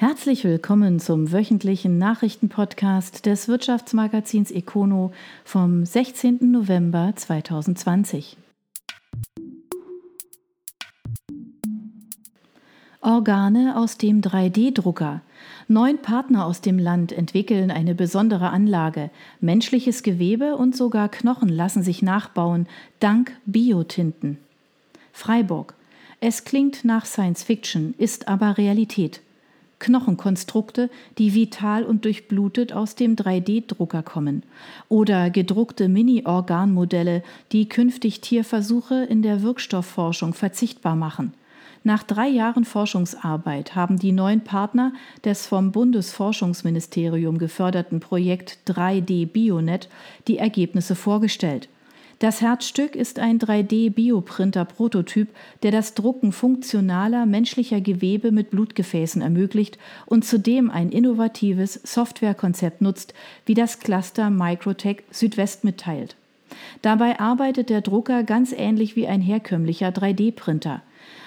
Herzlich willkommen zum wöchentlichen Nachrichtenpodcast des Wirtschaftsmagazins Econo vom 16. November 2020. Organe aus dem 3D-Drucker. Neun Partner aus dem Land entwickeln eine besondere Anlage. Menschliches Gewebe und sogar Knochen lassen sich nachbauen, dank Biotinten. Freiburg. Es klingt nach Science Fiction, ist aber Realität. Knochenkonstrukte, die vital und durchblutet aus dem 3D-Drucker kommen. Oder gedruckte Mini-Organmodelle, die künftig Tierversuche in der Wirkstoffforschung verzichtbar machen. Nach drei Jahren Forschungsarbeit haben die neuen Partner des vom Bundesforschungsministerium geförderten Projekt 3D Bionet die Ergebnisse vorgestellt. Das Herzstück ist ein 3D-Bioprinter-Prototyp, der das Drucken funktionaler menschlicher Gewebe mit Blutgefäßen ermöglicht und zudem ein innovatives Softwarekonzept nutzt, wie das Cluster Microtech Südwest mitteilt. Dabei arbeitet der Drucker ganz ähnlich wie ein herkömmlicher 3D-Printer.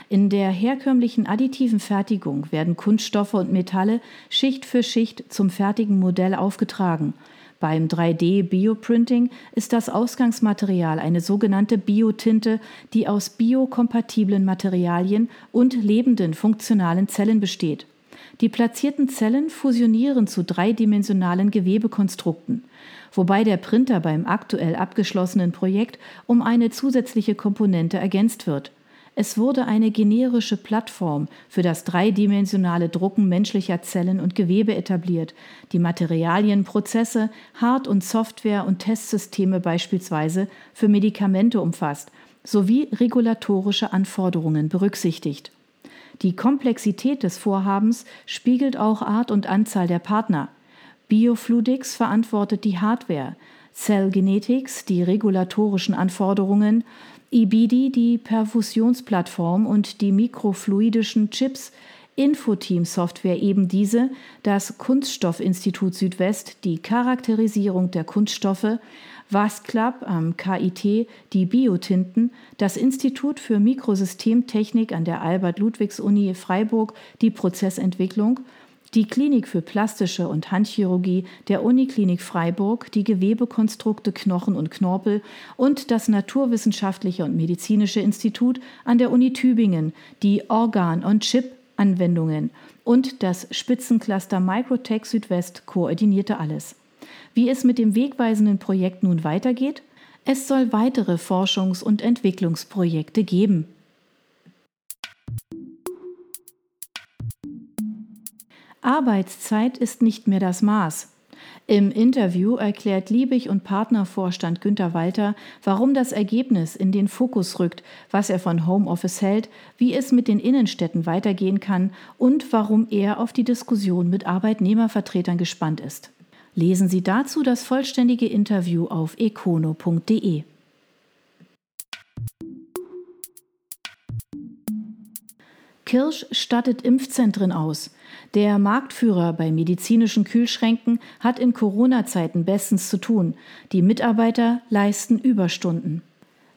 In der herkömmlichen additiven Fertigung werden Kunststoffe und Metalle Schicht für Schicht zum fertigen Modell aufgetragen. Beim 3D-Bioprinting ist das Ausgangsmaterial eine sogenannte Biotinte, die aus biokompatiblen Materialien und lebenden funktionalen Zellen besteht. Die platzierten Zellen fusionieren zu dreidimensionalen Gewebekonstrukten, wobei der Printer beim aktuell abgeschlossenen Projekt um eine zusätzliche Komponente ergänzt wird. Es wurde eine generische Plattform für das dreidimensionale Drucken menschlicher Zellen und Gewebe etabliert, die Materialien, Prozesse, Hard- und Software- und Testsysteme beispielsweise für Medikamente umfasst, sowie regulatorische Anforderungen berücksichtigt. Die Komplexität des Vorhabens spiegelt auch Art und Anzahl der Partner. Biofluidics verantwortet die Hardware, Cell Genetics die regulatorischen Anforderungen IBIDI die Perfusionsplattform und die mikrofluidischen Chips, Infoteam-Software eben diese, das Kunststoffinstitut Südwest die Charakterisierung der Kunststoffe, WASCLAB am KIT die Biotinten, das Institut für Mikrosystemtechnik an der Albert-Ludwigs-Uni Freiburg die Prozessentwicklung die Klinik für plastische und Handchirurgie der Uniklinik Freiburg, die Gewebekonstrukte Knochen und Knorpel und das Naturwissenschaftliche und Medizinische Institut an der Uni Tübingen, die Organ- und Chip-Anwendungen und das Spitzencluster Microtech Südwest koordinierte alles. Wie es mit dem wegweisenden Projekt nun weitergeht? Es soll weitere Forschungs- und Entwicklungsprojekte geben. Arbeitszeit ist nicht mehr das Maß. Im Interview erklärt Liebig und Partnervorstand Günter Walter, warum das Ergebnis in den Fokus rückt, was er von Homeoffice hält, wie es mit den Innenstädten weitergehen kann und warum er auf die Diskussion mit Arbeitnehmervertretern gespannt ist. Lesen Sie dazu das vollständige Interview auf econo.de. Kirsch stattet Impfzentren aus. Der Marktführer bei medizinischen Kühlschränken hat in Corona-Zeiten bestens zu tun. Die Mitarbeiter leisten Überstunden.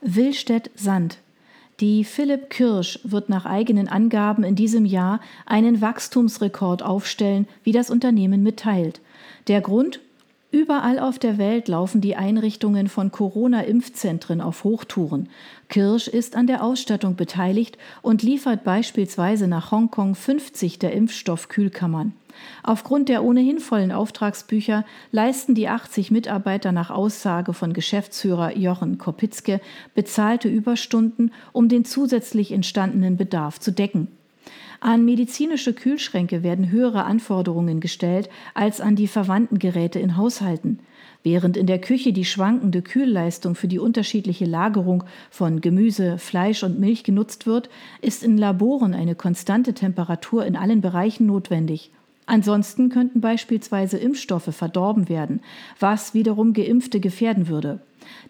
Willstedt Sand. Die Philipp Kirsch wird nach eigenen Angaben in diesem Jahr einen Wachstumsrekord aufstellen, wie das Unternehmen mitteilt. Der Grund? Überall auf der Welt laufen die Einrichtungen von Corona-Impfzentren auf Hochtouren. Kirsch ist an der Ausstattung beteiligt und liefert beispielsweise nach Hongkong 50 der Impfstoffkühlkammern. Aufgrund der ohnehin vollen Auftragsbücher leisten die 80 Mitarbeiter nach Aussage von Geschäftsführer Jochen Kopitzke bezahlte Überstunden, um den zusätzlich entstandenen Bedarf zu decken. An medizinische Kühlschränke werden höhere Anforderungen gestellt als an die verwandten Geräte in Haushalten. Während in der Küche die schwankende Kühlleistung für die unterschiedliche Lagerung von Gemüse, Fleisch und Milch genutzt wird, ist in Laboren eine konstante Temperatur in allen Bereichen notwendig. Ansonsten könnten beispielsweise Impfstoffe verdorben werden, was wiederum Geimpfte gefährden würde.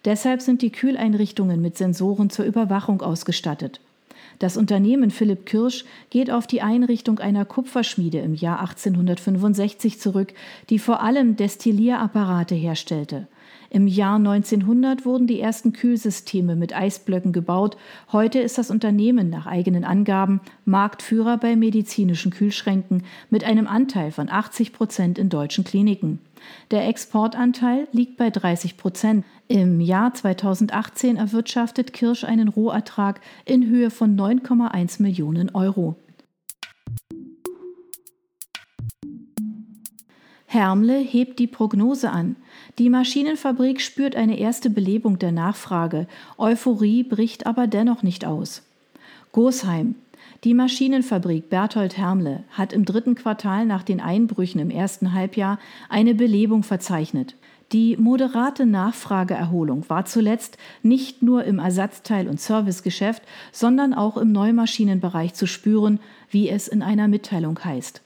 Deshalb sind die Kühleinrichtungen mit Sensoren zur Überwachung ausgestattet. Das Unternehmen Philipp Kirsch geht auf die Einrichtung einer Kupferschmiede im Jahr 1865 zurück, die vor allem Destillierapparate herstellte. Im Jahr 1900 wurden die ersten Kühlsysteme mit Eisblöcken gebaut. Heute ist das Unternehmen nach eigenen Angaben Marktführer bei medizinischen Kühlschränken mit einem Anteil von 80 Prozent in deutschen Kliniken. Der Exportanteil liegt bei 30 Prozent. Im Jahr 2018 erwirtschaftet Kirsch einen Rohertrag in Höhe von 9,1 Millionen Euro. Hermle hebt die Prognose an. Die Maschinenfabrik spürt eine erste Belebung der Nachfrage. Euphorie bricht aber dennoch nicht aus. Gosheim. Die Maschinenfabrik Berthold Hermle hat im dritten Quartal nach den Einbrüchen im ersten Halbjahr eine Belebung verzeichnet. Die moderate Nachfrageerholung war zuletzt nicht nur im Ersatzteil- und Servicegeschäft, sondern auch im Neumaschinenbereich zu spüren, wie es in einer Mitteilung heißt.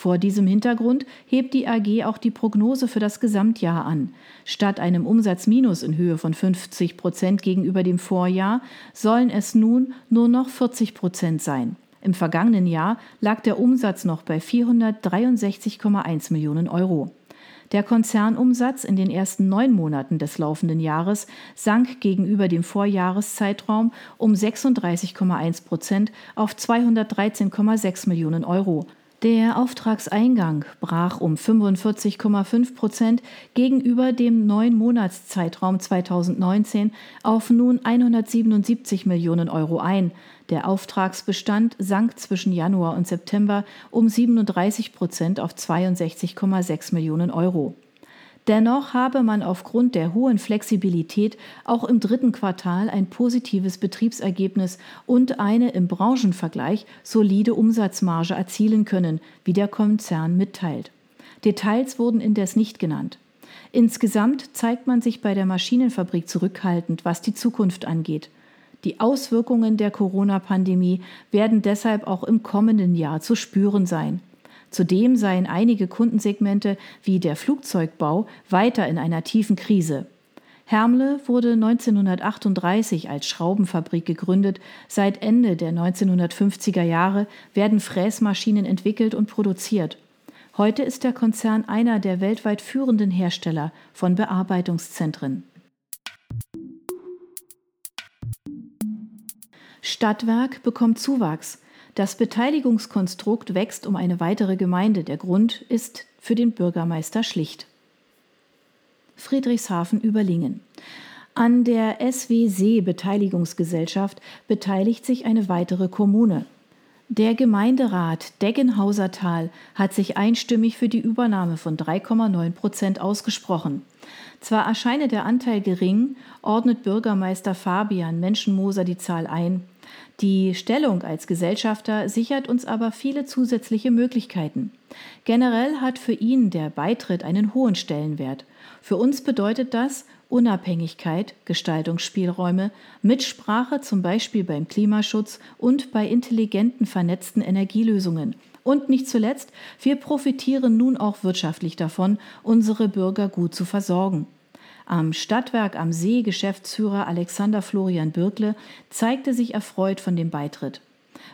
Vor diesem Hintergrund hebt die AG auch die Prognose für das Gesamtjahr an. Statt einem Umsatzminus in Höhe von 50 Prozent gegenüber dem Vorjahr sollen es nun nur noch 40 Prozent sein. Im vergangenen Jahr lag der Umsatz noch bei 463,1 Millionen Euro. Der Konzernumsatz in den ersten neun Monaten des laufenden Jahres sank gegenüber dem Vorjahreszeitraum um 36,1 Prozent auf 213,6 Millionen Euro. Der Auftragseingang brach um 45,5 Prozent gegenüber dem neun Monatszeitraum 2019 auf nun 177 Millionen Euro ein. Der Auftragsbestand sank zwischen Januar und September um 37 Prozent auf 62,6 Millionen Euro. Dennoch habe man aufgrund der hohen Flexibilität auch im dritten Quartal ein positives Betriebsergebnis und eine im Branchenvergleich solide Umsatzmarge erzielen können, wie der Konzern mitteilt. Details wurden indes nicht genannt. Insgesamt zeigt man sich bei der Maschinenfabrik zurückhaltend, was die Zukunft angeht. Die Auswirkungen der Corona-Pandemie werden deshalb auch im kommenden Jahr zu spüren sein. Zudem seien einige Kundensegmente wie der Flugzeugbau weiter in einer tiefen Krise. Hermle wurde 1938 als Schraubenfabrik gegründet. Seit Ende der 1950er Jahre werden Fräsmaschinen entwickelt und produziert. Heute ist der Konzern einer der weltweit führenden Hersteller von Bearbeitungszentren. Stadtwerk bekommt Zuwachs. Das Beteiligungskonstrukt wächst um eine weitere Gemeinde. Der Grund ist für den Bürgermeister schlicht. Friedrichshafen-Überlingen. An der SWC Beteiligungsgesellschaft beteiligt sich eine weitere Kommune. Der Gemeinderat Deggenhausertal hat sich einstimmig für die Übernahme von 3,9 Prozent ausgesprochen. Zwar erscheine der Anteil gering, ordnet Bürgermeister Fabian Menschenmoser die Zahl ein. Die Stellung als Gesellschafter sichert uns aber viele zusätzliche Möglichkeiten. Generell hat für ihn der Beitritt einen hohen Stellenwert. Für uns bedeutet das Unabhängigkeit, Gestaltungsspielräume, Mitsprache zum Beispiel beim Klimaschutz und bei intelligenten vernetzten Energielösungen. Und nicht zuletzt, wir profitieren nun auch wirtschaftlich davon, unsere Bürger gut zu versorgen. Am Stadtwerk am See Geschäftsführer Alexander Florian Birkle zeigte sich erfreut von dem Beitritt.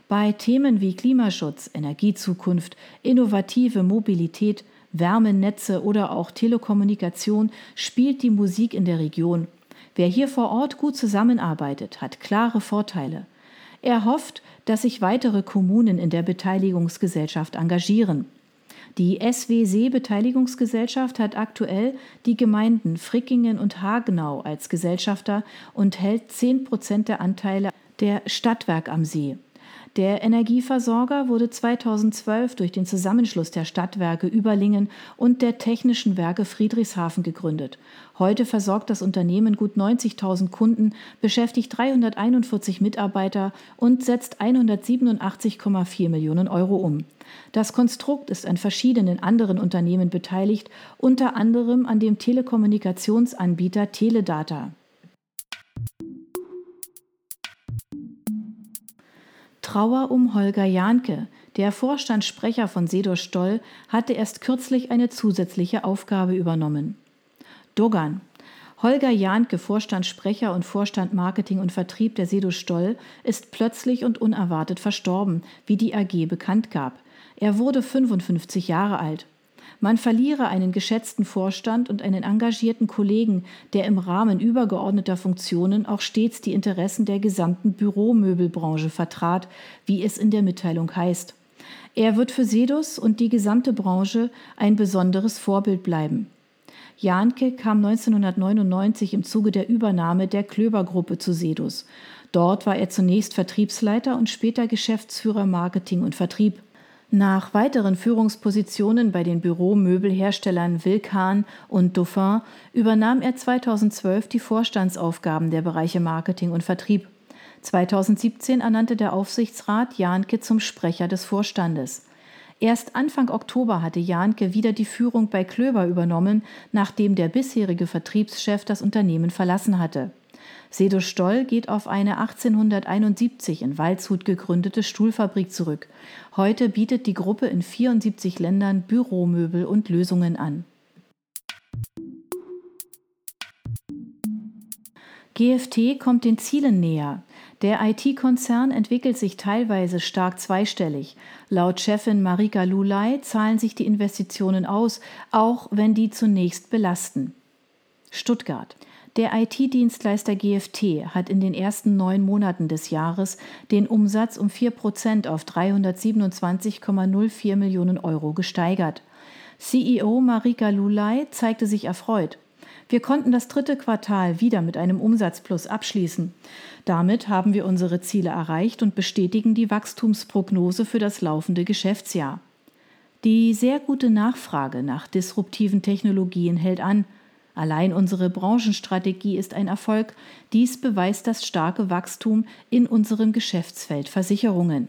Bei Themen wie Klimaschutz, Energiezukunft, innovative Mobilität, Wärmenetze oder auch Telekommunikation spielt die Musik in der Region. Wer hier vor Ort gut zusammenarbeitet, hat klare Vorteile. Er hofft, dass sich weitere Kommunen in der Beteiligungsgesellschaft engagieren. Die SWC Beteiligungsgesellschaft hat aktuell die Gemeinden Frickingen und Hagenau als Gesellschafter und hält 10 Prozent der Anteile der Stadtwerk am See. Der Energieversorger wurde 2012 durch den Zusammenschluss der Stadtwerke Überlingen und der Technischen Werke Friedrichshafen gegründet. Heute versorgt das Unternehmen gut 90.000 Kunden, beschäftigt 341 Mitarbeiter und setzt 187,4 Millionen Euro um. Das Konstrukt ist an verschiedenen anderen Unternehmen beteiligt, unter anderem an dem Telekommunikationsanbieter Teledata. Trauer um Holger Jahnke. Der Vorstandssprecher von Sedo Stoll hatte erst kürzlich eine zusätzliche Aufgabe übernommen. Dogan. Holger Jahnke, Vorstandssprecher und Vorstand Marketing und Vertrieb der Sedo Stoll, ist plötzlich und unerwartet verstorben, wie die AG bekannt gab. Er wurde 55 Jahre alt. Man verliere einen geschätzten Vorstand und einen engagierten Kollegen, der im Rahmen übergeordneter Funktionen auch stets die Interessen der gesamten Büromöbelbranche vertrat, wie es in der Mitteilung heißt. Er wird für Sedus und die gesamte Branche ein besonderes Vorbild bleiben. Jahnke kam 1999 im Zuge der Übernahme der Klöber-Gruppe zu Sedus. Dort war er zunächst Vertriebsleiter und später Geschäftsführer Marketing und Vertrieb. Nach weiteren Führungspositionen bei den Büromöbelherstellern Wilkan und Dauphin übernahm er 2012 die Vorstandsaufgaben der Bereiche Marketing und Vertrieb. 2017 ernannte der Aufsichtsrat Jahnke zum Sprecher des Vorstandes. Erst Anfang Oktober hatte Jahnke wieder die Führung bei Klöber übernommen, nachdem der bisherige Vertriebschef das Unternehmen verlassen hatte. Sedo Stoll geht auf eine 1871 in Waldshut gegründete Stuhlfabrik zurück. Heute bietet die Gruppe in 74 Ländern Büromöbel und Lösungen an. GFT kommt den Zielen näher. Der IT-Konzern entwickelt sich teilweise stark zweistellig. Laut Chefin Marika Lulay zahlen sich die Investitionen aus, auch wenn die zunächst belasten. Stuttgart. Der IT-Dienstleister GFT hat in den ersten neun Monaten des Jahres den Umsatz um 4 Prozent auf 327,04 Millionen Euro gesteigert. CEO Marika Lulay zeigte sich erfreut. Wir konnten das dritte Quartal wieder mit einem Umsatzplus abschließen. Damit haben wir unsere Ziele erreicht und bestätigen die Wachstumsprognose für das laufende Geschäftsjahr. Die sehr gute Nachfrage nach disruptiven Technologien hält an. Allein unsere Branchenstrategie ist ein Erfolg. Dies beweist das starke Wachstum in unserem Geschäftsfeld Versicherungen.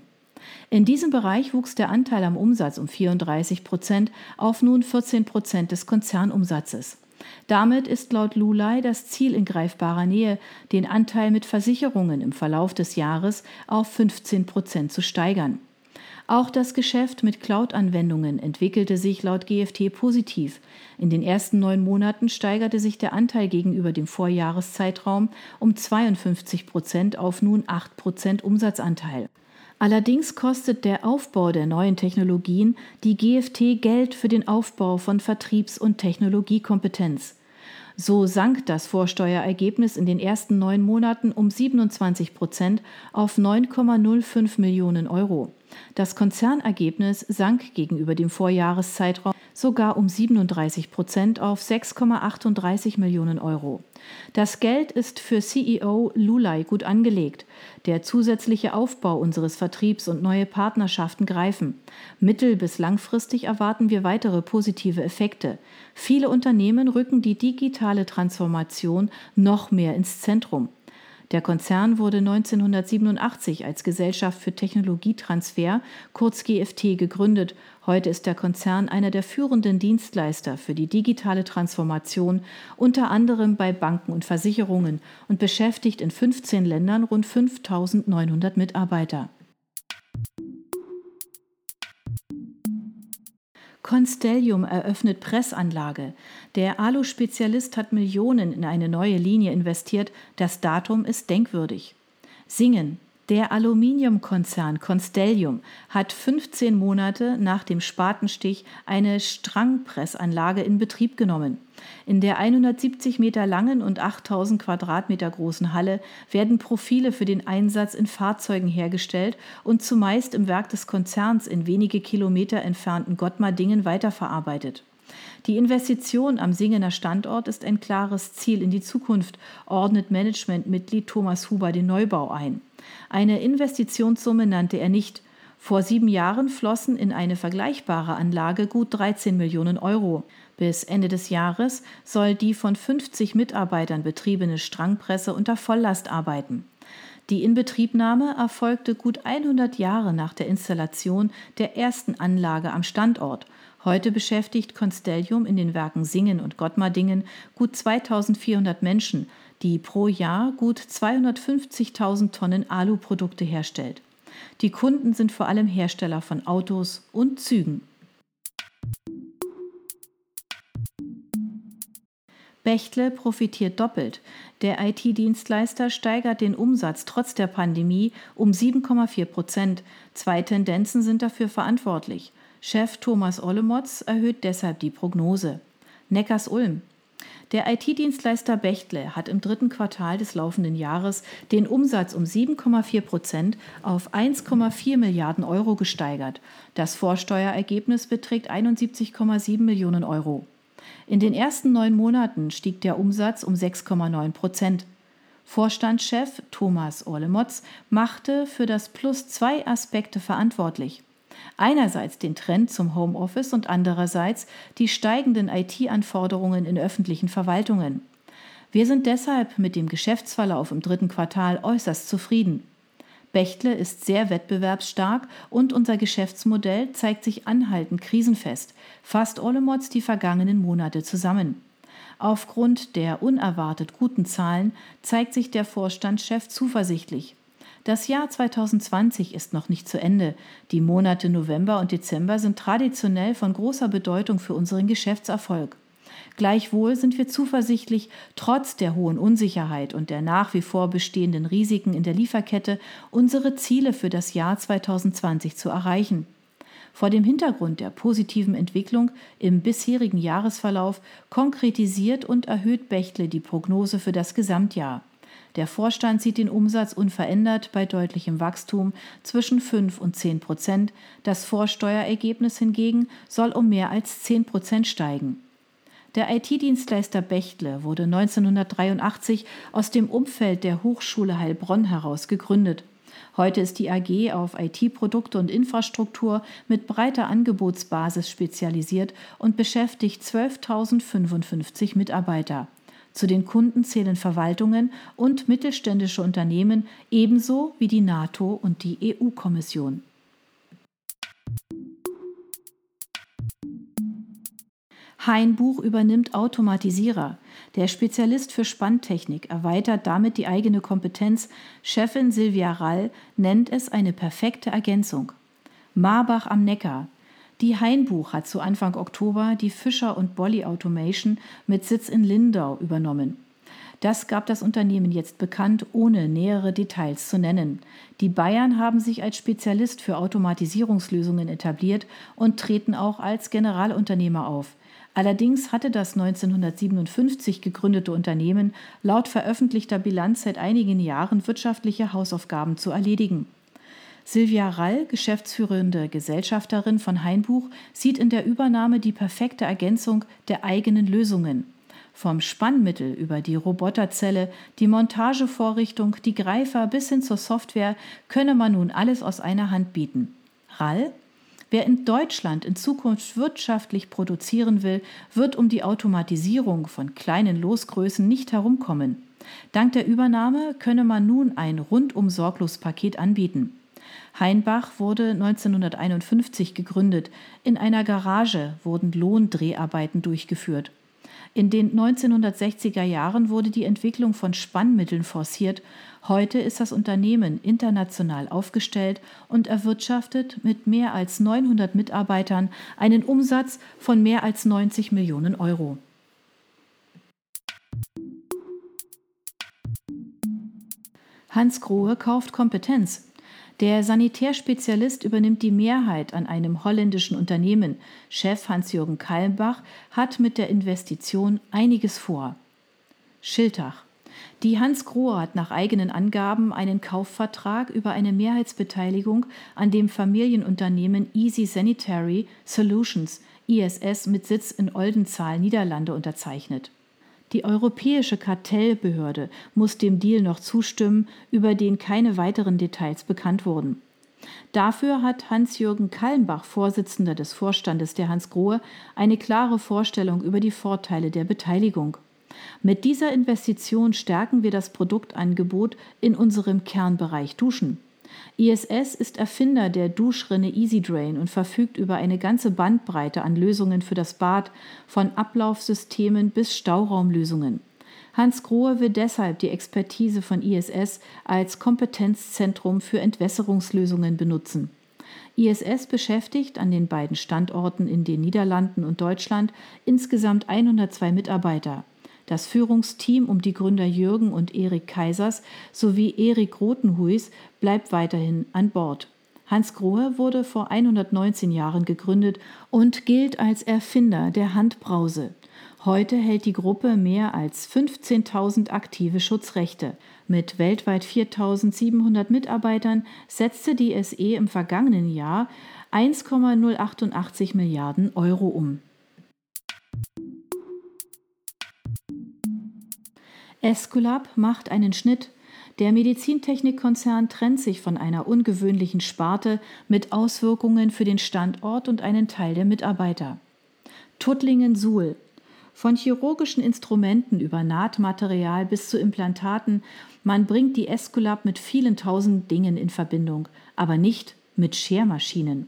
In diesem Bereich wuchs der Anteil am Umsatz um 34 Prozent auf nun 14 Prozent des Konzernumsatzes. Damit ist laut Lulay das Ziel in greifbarer Nähe, den Anteil mit Versicherungen im Verlauf des Jahres auf 15 Prozent zu steigern. Auch das Geschäft mit Cloud-Anwendungen entwickelte sich laut GFT positiv. In den ersten neun Monaten steigerte sich der Anteil gegenüber dem Vorjahreszeitraum um 52 Prozent auf nun 8 Prozent Umsatzanteil. Allerdings kostet der Aufbau der neuen Technologien die GFT Geld für den Aufbau von Vertriebs- und Technologiekompetenz. So sank das Vorsteuerergebnis in den ersten neun Monaten um 27 Prozent auf 9,05 Millionen Euro. Das Konzernergebnis sank gegenüber dem Vorjahreszeitraum sogar um 37 Prozent auf 6,38 Millionen Euro. Das Geld ist für CEO Lulay gut angelegt. Der zusätzliche Aufbau unseres Vertriebs und neue Partnerschaften greifen. Mittel- bis langfristig erwarten wir weitere positive Effekte. Viele Unternehmen rücken die digitale Transformation noch mehr ins Zentrum. Der Konzern wurde 1987 als Gesellschaft für Technologietransfer, kurz GFT, gegründet. Heute ist der Konzern einer der führenden Dienstleister für die digitale Transformation, unter anderem bei Banken und Versicherungen und beschäftigt in 15 Ländern rund 5900 Mitarbeiter. Constellium eröffnet Pressanlage. Der Alu-Spezialist hat Millionen in eine neue Linie investiert. Das Datum ist denkwürdig. Singen. Der Aluminiumkonzern Constellium hat 15 Monate nach dem Spatenstich eine Strangpressanlage in Betrieb genommen. In der 170 Meter langen und 8000 Quadratmeter großen Halle werden Profile für den Einsatz in Fahrzeugen hergestellt und zumeist im Werk des Konzerns in wenige Kilometer entfernten Gottmardingen weiterverarbeitet. Die Investition am Singener Standort ist ein klares Ziel in die Zukunft, ordnet Managementmitglied Thomas Huber den Neubau ein. Eine Investitionssumme nannte er nicht. Vor sieben Jahren flossen in eine vergleichbare Anlage gut 13 Millionen Euro. Bis Ende des Jahres soll die von 50 Mitarbeitern betriebene Strangpresse unter Volllast arbeiten. Die Inbetriebnahme erfolgte gut 100 Jahre nach der Installation der ersten Anlage am Standort. Heute beschäftigt Constellium in den Werken Singen und Gottmardingen gut 2400 Menschen, die pro Jahr gut 250.000 Tonnen Aluprodukte herstellt. Die Kunden sind vor allem Hersteller von Autos und Zügen. Bechtle profitiert doppelt. Der IT-Dienstleister steigert den Umsatz trotz der Pandemie um 7,4 Prozent. Zwei Tendenzen sind dafür verantwortlich. Chef Thomas Ollemotz erhöht deshalb die Prognose. Neckars-Ulm. Der IT-Dienstleister Bechtle hat im dritten Quartal des laufenden Jahres den Umsatz um 7,4 Prozent auf 1,4 Milliarden Euro gesteigert. Das Vorsteuerergebnis beträgt 71,7 Millionen Euro. In den ersten neun Monaten stieg der Umsatz um 6,9 Prozent. Vorstandschef Thomas Orlemotz machte für das Plus zwei Aspekte verantwortlich. Einerseits den Trend zum Homeoffice und andererseits die steigenden IT-Anforderungen in öffentlichen Verwaltungen. Wir sind deshalb mit dem Geschäftsverlauf im dritten Quartal äußerst zufrieden. Bechtle ist sehr wettbewerbsstark und unser Geschäftsmodell zeigt sich anhaltend krisenfest, fasst Ollemotz die vergangenen Monate zusammen. Aufgrund der unerwartet guten Zahlen zeigt sich der Vorstandschef zuversichtlich. Das Jahr 2020 ist noch nicht zu Ende. Die Monate November und Dezember sind traditionell von großer Bedeutung für unseren Geschäftserfolg. Gleichwohl sind wir zuversichtlich, trotz der hohen Unsicherheit und der nach wie vor bestehenden Risiken in der Lieferkette unsere Ziele für das Jahr 2020 zu erreichen. Vor dem Hintergrund der positiven Entwicklung im bisherigen Jahresverlauf konkretisiert und erhöht Bechtle die Prognose für das Gesamtjahr. Der Vorstand sieht den Umsatz unverändert bei deutlichem Wachstum zwischen 5 und 10 Prozent. Das Vorsteuerergebnis hingegen soll um mehr als 10 Prozent steigen. Der IT-Dienstleister Bechtle wurde 1983 aus dem Umfeld der Hochschule Heilbronn heraus gegründet. Heute ist die AG auf IT-Produkte und Infrastruktur mit breiter Angebotsbasis spezialisiert und beschäftigt 12.055 Mitarbeiter. Zu den Kunden zählen Verwaltungen und mittelständische Unternehmen ebenso wie die NATO und die EU-Kommission. Heinbuch übernimmt Automatisierer. Der Spezialist für Spanntechnik erweitert damit die eigene Kompetenz. Chefin Silvia Rall nennt es eine perfekte Ergänzung. Marbach am Neckar. Die Heinbuch hat zu Anfang Oktober die Fischer und Bolly Automation mit Sitz in Lindau übernommen. Das gab das Unternehmen jetzt bekannt, ohne nähere Details zu nennen. Die Bayern haben sich als Spezialist für Automatisierungslösungen etabliert und treten auch als Generalunternehmer auf. Allerdings hatte das 1957 gegründete Unternehmen laut veröffentlichter Bilanz seit einigen Jahren wirtschaftliche Hausaufgaben zu erledigen. Silvia Rall, geschäftsführende Gesellschafterin von Heinbuch, sieht in der Übernahme die perfekte Ergänzung der eigenen Lösungen. Vom Spannmittel über die Roboterzelle, die Montagevorrichtung, die Greifer bis hin zur Software könne man nun alles aus einer Hand bieten. Rall? Wer in Deutschland in Zukunft wirtschaftlich produzieren will, wird um die Automatisierung von kleinen Losgrößen nicht herumkommen. Dank der Übernahme könne man nun ein rundum sorglos Paket anbieten. Heinbach wurde 1951 gegründet. In einer Garage wurden Lohndreharbeiten durchgeführt. In den 1960er Jahren wurde die Entwicklung von Spannmitteln forciert. Heute ist das Unternehmen international aufgestellt und erwirtschaftet mit mehr als 900 Mitarbeitern einen Umsatz von mehr als 90 Millionen Euro. Hans Grohe kauft Kompetenz. Der Sanitärspezialist übernimmt die Mehrheit an einem holländischen Unternehmen. Chef Hans-Jürgen Kalmbach hat mit der Investition einiges vor. Schiltach. Die Hans Grohe hat nach eigenen Angaben einen Kaufvertrag über eine Mehrheitsbeteiligung an dem Familienunternehmen Easy Sanitary Solutions ISS mit Sitz in Oldenzaal, Niederlande unterzeichnet. Die Europäische Kartellbehörde muss dem Deal noch zustimmen, über den keine weiteren Details bekannt wurden. Dafür hat Hans-Jürgen Kallenbach, Vorsitzender des Vorstandes der Hans Grohe, eine klare Vorstellung über die Vorteile der Beteiligung. Mit dieser Investition stärken wir das Produktangebot in unserem Kernbereich Duschen. ISS ist Erfinder der Duschrinne Easy Drain und verfügt über eine ganze Bandbreite an Lösungen für das Bad, von Ablaufsystemen bis Stauraumlösungen. Hans Grohe will deshalb die Expertise von ISS als Kompetenzzentrum für Entwässerungslösungen benutzen. ISS beschäftigt an den beiden Standorten in den Niederlanden und Deutschland insgesamt 102 Mitarbeiter. Das Führungsteam um die Gründer Jürgen und Erik Kaisers sowie Erik Rotenhuis bleibt weiterhin an Bord. Hans Grohe wurde vor 119 Jahren gegründet und gilt als Erfinder der Handbrause. Heute hält die Gruppe mehr als 15.000 aktive Schutzrechte. Mit weltweit 4.700 Mitarbeitern setzte die SE im vergangenen Jahr 1,088 Milliarden Euro um. Esculap macht einen Schnitt. Der Medizintechnikkonzern trennt sich von einer ungewöhnlichen Sparte mit Auswirkungen für den Standort und einen Teil der Mitarbeiter. Tuttlingen-Suhl. Von chirurgischen Instrumenten über Nahtmaterial bis zu Implantaten, man bringt die Esculap mit vielen tausend Dingen in Verbindung, aber nicht mit Schermaschinen.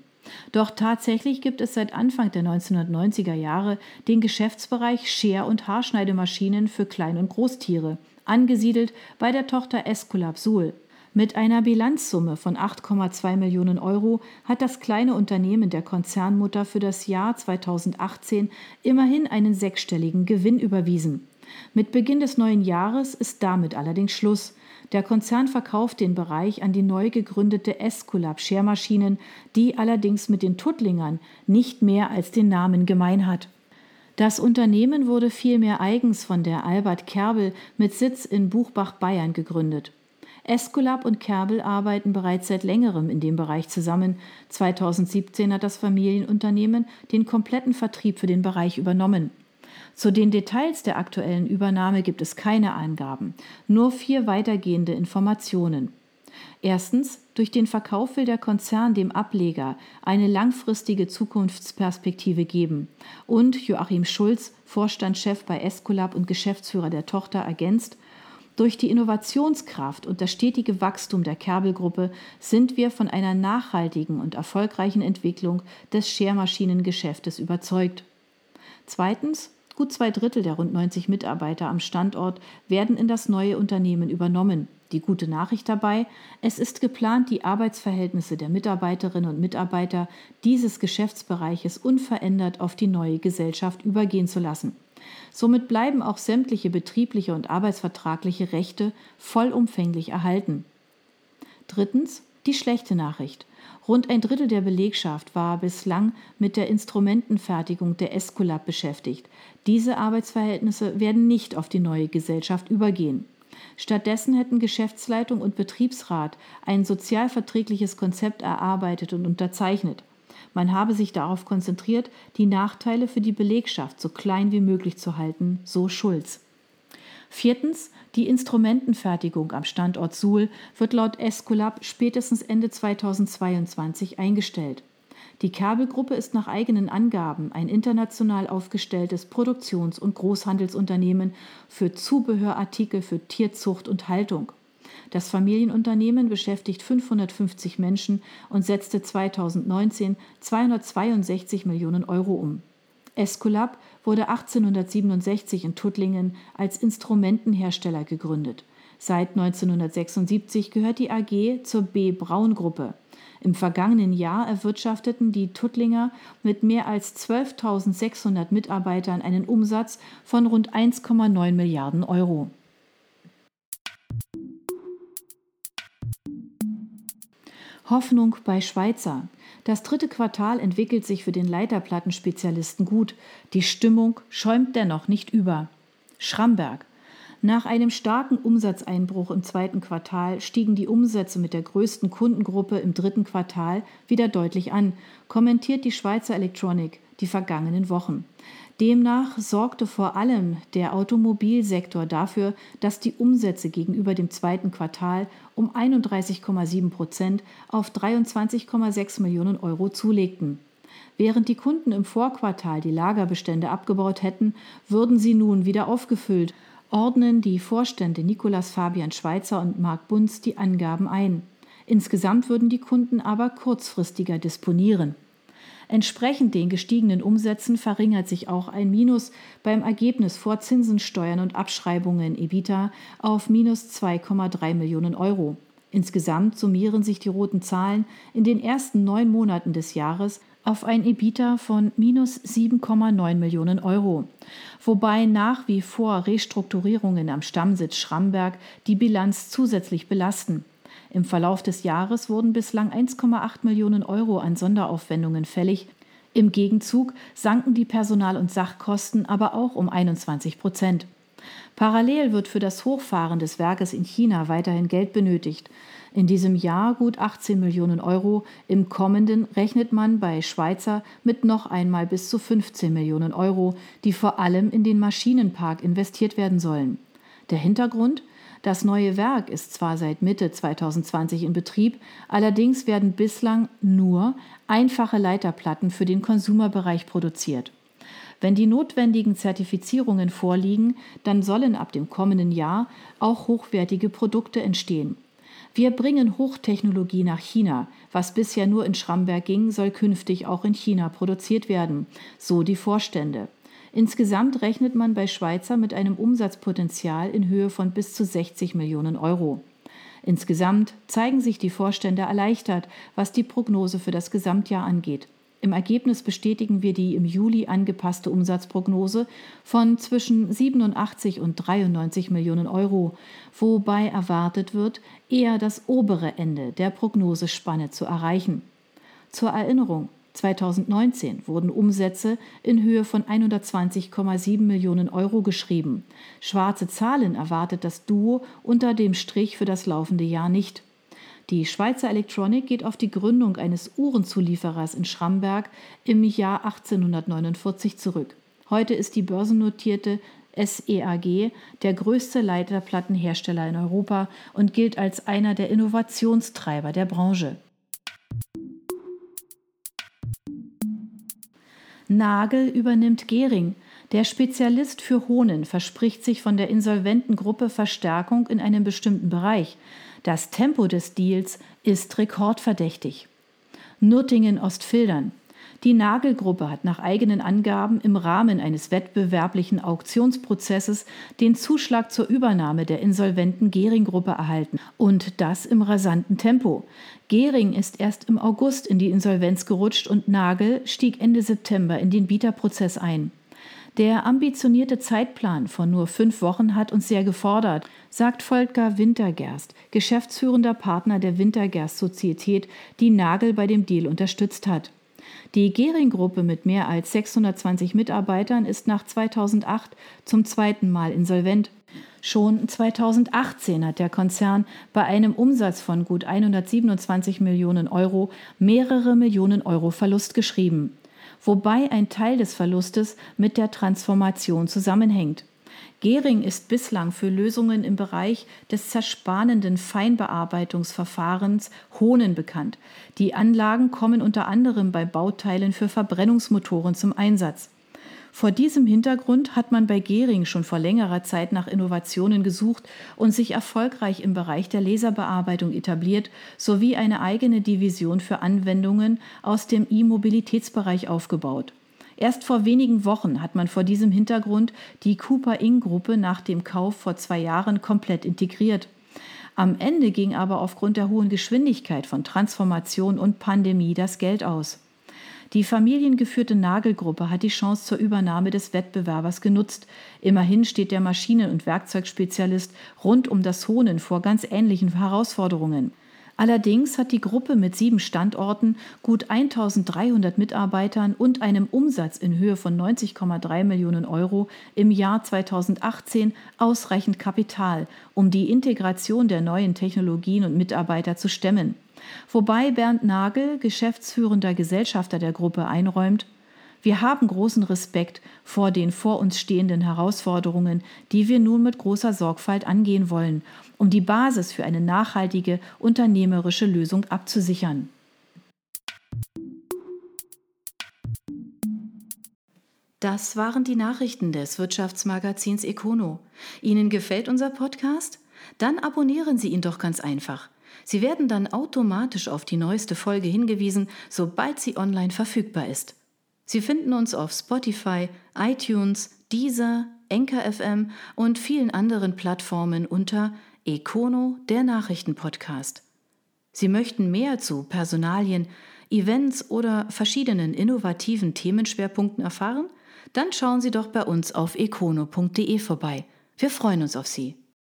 Doch tatsächlich gibt es seit Anfang der 1990er Jahre den Geschäftsbereich Scher- und Haarschneidemaschinen für Klein- und Großtiere, angesiedelt bei der Tochter Esculap Suhl. Mit einer Bilanzsumme von 8,2 Millionen Euro hat das kleine Unternehmen der Konzernmutter für das Jahr 2018 immerhin einen sechsstelligen Gewinn überwiesen. Mit Beginn des neuen Jahres ist damit allerdings Schluss. Der Konzern verkauft den Bereich an die neu gegründete Esculap Schermaschinen, die allerdings mit den Tuttlingern nicht mehr als den Namen gemein hat. Das Unternehmen wurde vielmehr eigens von der Albert Kerbel mit Sitz in Buchbach, Bayern gegründet. Esculap und Kerbel arbeiten bereits seit längerem in dem Bereich zusammen. 2017 hat das Familienunternehmen den kompletten Vertrieb für den Bereich übernommen. Zu den Details der aktuellen Übernahme gibt es keine Angaben, nur vier weitergehende Informationen. Erstens, durch den Verkauf will der Konzern dem Ableger eine langfristige Zukunftsperspektive geben. Und Joachim Schulz, Vorstandschef bei Escolab und Geschäftsführer der Tochter, ergänzt, durch die Innovationskraft und das stetige Wachstum der Kerbelgruppe sind wir von einer nachhaltigen und erfolgreichen Entwicklung des Schermaschinengeschäftes überzeugt. Zweitens, Gut zwei Drittel der rund 90 Mitarbeiter am Standort werden in das neue Unternehmen übernommen. Die gute Nachricht dabei, es ist geplant, die Arbeitsverhältnisse der Mitarbeiterinnen und Mitarbeiter dieses Geschäftsbereiches unverändert auf die neue Gesellschaft übergehen zu lassen. Somit bleiben auch sämtliche betriebliche und arbeitsvertragliche Rechte vollumfänglich erhalten. Drittens die schlechte Nachricht. Rund ein Drittel der Belegschaft war bislang mit der Instrumentenfertigung der Esculap beschäftigt. Diese Arbeitsverhältnisse werden nicht auf die neue Gesellschaft übergehen. Stattdessen hätten Geschäftsleitung und Betriebsrat ein sozialverträgliches Konzept erarbeitet und unterzeichnet. Man habe sich darauf konzentriert, die Nachteile für die Belegschaft so klein wie möglich zu halten, so Schulz. Viertens, die Instrumentenfertigung am Standort Suhl wird laut Esculap spätestens Ende 2022 eingestellt. Die Kerbelgruppe ist nach eigenen Angaben ein international aufgestelltes Produktions- und Großhandelsunternehmen für Zubehörartikel für Tierzucht und Haltung. Das Familienunternehmen beschäftigt 550 Menschen und setzte 2019 262 Millionen Euro um. Esculap wurde 1867 in Tuttlingen als Instrumentenhersteller gegründet. Seit 1976 gehört die AG zur B Braun Gruppe. Im vergangenen Jahr erwirtschafteten die Tuttlinger mit mehr als 12.600 Mitarbeitern einen Umsatz von rund 1,9 Milliarden Euro. Hoffnung bei Schweizer. Das dritte Quartal entwickelt sich für den Leiterplattenspezialisten gut. Die Stimmung schäumt dennoch nicht über. Schramberg. Nach einem starken Umsatzeinbruch im zweiten Quartal stiegen die Umsätze mit der größten Kundengruppe im dritten Quartal wieder deutlich an, kommentiert die Schweizer Electronic die vergangenen Wochen. Demnach sorgte vor allem der Automobilsektor dafür, dass die Umsätze gegenüber dem zweiten Quartal um 31,7 Prozent auf 23,6 Millionen Euro zulegten. Während die Kunden im Vorquartal die Lagerbestände abgebaut hätten, würden sie nun wieder aufgefüllt, ordnen die Vorstände Nicolas Fabian Schweizer und Marc Bunz die Angaben ein. Insgesamt würden die Kunden aber kurzfristiger disponieren. Entsprechend den gestiegenen Umsätzen verringert sich auch ein Minus beim Ergebnis vor Zinsen, Steuern und Abschreibungen EBITA auf minus 2,3 Millionen Euro. Insgesamt summieren sich die roten Zahlen in den ersten neun Monaten des Jahres auf ein EBITA von minus 7,9 Millionen Euro, wobei nach wie vor Restrukturierungen am Stammsitz Schramberg die Bilanz zusätzlich belasten. Im Verlauf des Jahres wurden bislang 1,8 Millionen Euro an Sonderaufwendungen fällig. Im Gegenzug sanken die Personal- und Sachkosten aber auch um 21 Prozent. Parallel wird für das Hochfahren des Werkes in China weiterhin Geld benötigt. In diesem Jahr gut 18 Millionen Euro, im kommenden rechnet man bei Schweizer mit noch einmal bis zu 15 Millionen Euro, die vor allem in den Maschinenpark investiert werden sollen. Der Hintergrund? Das neue Werk ist zwar seit Mitte 2020 in Betrieb, allerdings werden bislang nur einfache Leiterplatten für den Konsumerbereich produziert. Wenn die notwendigen Zertifizierungen vorliegen, dann sollen ab dem kommenden Jahr auch hochwertige Produkte entstehen. Wir bringen Hochtechnologie nach China. Was bisher nur in Schramberg ging, soll künftig auch in China produziert werden, so die Vorstände. Insgesamt rechnet man bei Schweizer mit einem Umsatzpotenzial in Höhe von bis zu 60 Millionen Euro. Insgesamt zeigen sich die Vorstände erleichtert, was die Prognose für das Gesamtjahr angeht. Im Ergebnis bestätigen wir die im Juli angepasste Umsatzprognose von zwischen 87 und 93 Millionen Euro, wobei erwartet wird, eher das obere Ende der Prognosespanne zu erreichen. Zur Erinnerung, 2019 wurden Umsätze in Höhe von 120,7 Millionen Euro geschrieben. Schwarze Zahlen erwartet das Duo unter dem Strich für das laufende Jahr nicht. Die Schweizer Electronic geht auf die Gründung eines Uhrenzulieferers in Schramberg im Jahr 1849 zurück. Heute ist die börsennotierte SEAG der größte Leiterplattenhersteller in Europa und gilt als einer der Innovationstreiber der Branche. Nagel übernimmt Gering. Der Spezialist für Hohnen verspricht sich von der insolventen Gruppe Verstärkung in einem bestimmten Bereich. Das Tempo des Deals ist rekordverdächtig. Nuttingen-Ostfildern. Die Nagelgruppe hat nach eigenen Angaben im Rahmen eines wettbewerblichen Auktionsprozesses den Zuschlag zur Übernahme der insolventen Gering-Gruppe erhalten. Und das im rasanten Tempo. Gering ist erst im August in die Insolvenz gerutscht und Nagel stieg Ende September in den Bieterprozess ein. Der ambitionierte Zeitplan von nur fünf Wochen hat uns sehr gefordert, sagt Volker Wintergerst, geschäftsführender Partner der Wintergerst Sozietät, die Nagel bei dem Deal unterstützt hat. Die Gering-Gruppe mit mehr als 620 Mitarbeitern ist nach 2008 zum zweiten Mal insolvent. Schon 2018 hat der Konzern bei einem Umsatz von gut 127 Millionen Euro mehrere Millionen Euro Verlust geschrieben wobei ein Teil des Verlustes mit der Transformation zusammenhängt. Gering ist bislang für Lösungen im Bereich des zerspanenden Feinbearbeitungsverfahrens Hohnen bekannt. Die Anlagen kommen unter anderem bei Bauteilen für Verbrennungsmotoren zum Einsatz. Vor diesem Hintergrund hat man bei Gering schon vor längerer Zeit nach Innovationen gesucht und sich erfolgreich im Bereich der Laserbearbeitung etabliert, sowie eine eigene Division für Anwendungen aus dem E-Mobilitätsbereich aufgebaut. Erst vor wenigen Wochen hat man vor diesem Hintergrund die Cooper Ing-Gruppe nach dem Kauf vor zwei Jahren komplett integriert. Am Ende ging aber aufgrund der hohen Geschwindigkeit von Transformation und Pandemie das Geld aus. Die familiengeführte Nagelgruppe hat die Chance zur Übernahme des Wettbewerbers genutzt. Immerhin steht der Maschinen- und Werkzeugspezialist rund um das Hohnen vor ganz ähnlichen Herausforderungen. Allerdings hat die Gruppe mit sieben Standorten, gut 1300 Mitarbeitern und einem Umsatz in Höhe von 90,3 Millionen Euro im Jahr 2018 ausreichend Kapital, um die Integration der neuen Technologien und Mitarbeiter zu stemmen. Wobei Bernd Nagel, geschäftsführender Gesellschafter der Gruppe, einräumt, wir haben großen Respekt vor den vor uns stehenden Herausforderungen, die wir nun mit großer Sorgfalt angehen wollen, um die Basis für eine nachhaltige unternehmerische Lösung abzusichern. Das waren die Nachrichten des Wirtschaftsmagazins Econo. Ihnen gefällt unser Podcast? Dann abonnieren Sie ihn doch ganz einfach. Sie werden dann automatisch auf die neueste Folge hingewiesen, sobald sie online verfügbar ist. Sie finden uns auf Spotify, iTunes, Deezer, Enker FM und vielen anderen Plattformen unter Econo, der Nachrichtenpodcast. Sie möchten mehr zu Personalien, Events oder verschiedenen innovativen Themenschwerpunkten erfahren? Dann schauen Sie doch bei uns auf econo.de vorbei. Wir freuen uns auf Sie.